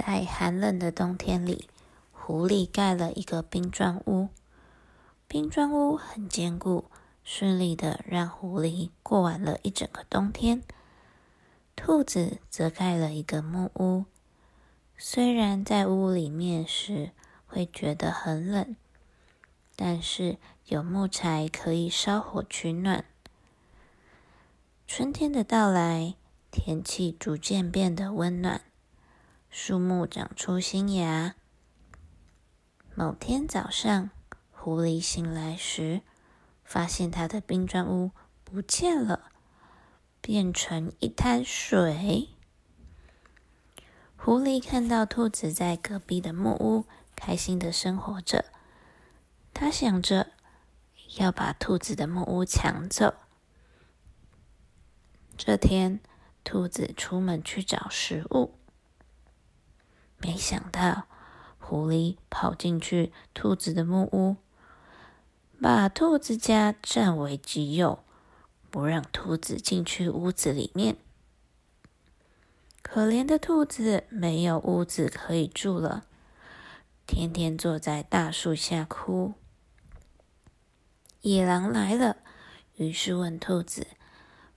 在寒冷的冬天里，狐狸盖了一个冰砖屋。冰砖屋很坚固，顺利的让狐狸过完了一整个冬天。兔子则盖了一个木屋，虽然在屋里面时会觉得很冷，但是有木柴可以烧火取暖。春天的到来，天气逐渐变得温暖。树木长出新芽。某天早上，狐狸醒来时，发现它的冰砖屋不见了，变成一滩水。狐狸看到兔子在隔壁的木屋开心的生活着，他想着要把兔子的木屋抢走。这天，兔子出门去找食物。没想到，狐狸跑进去兔子的木屋，把兔子家占为己有，不让兔子进去屋子里面。可怜的兔子没有屋子可以住了，天天坐在大树下哭。野狼来了，于是问兔子：“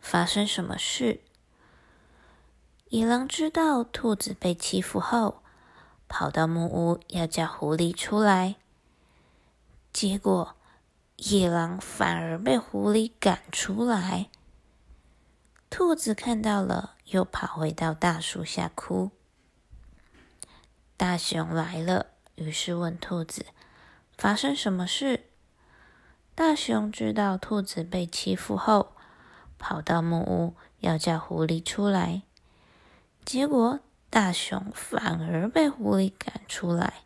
发生什么事？”野狼知道兔子被欺负后。跑到木屋要叫狐狸出来，结果野狼反而被狐狸赶出来。兔子看到了，又跑回到大树下哭。大熊来了，于是问兔子：“发生什么事？”大熊知道兔子被欺负后，跑到木屋要叫狐狸出来，结果。大熊反而被狐狸赶出来，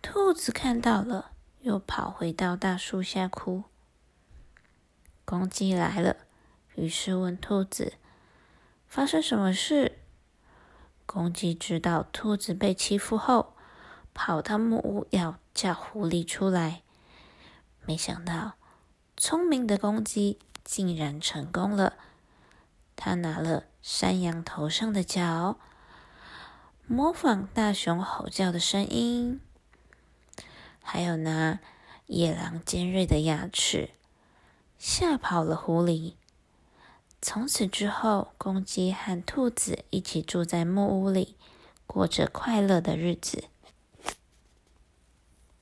兔子看到了，又跑回到大树下哭。公鸡来了，于是问兔子：“发生什么事？”公鸡知道兔子被欺负后，跑到木屋要叫狐狸出来，没想到聪明的公鸡竟然成功了。他拿了山羊头上的角。模仿大熊吼叫的声音，还有那野狼尖锐的牙齿吓跑了狐狸。从此之后，公鸡和兔子一起住在木屋里，过着快乐的日子。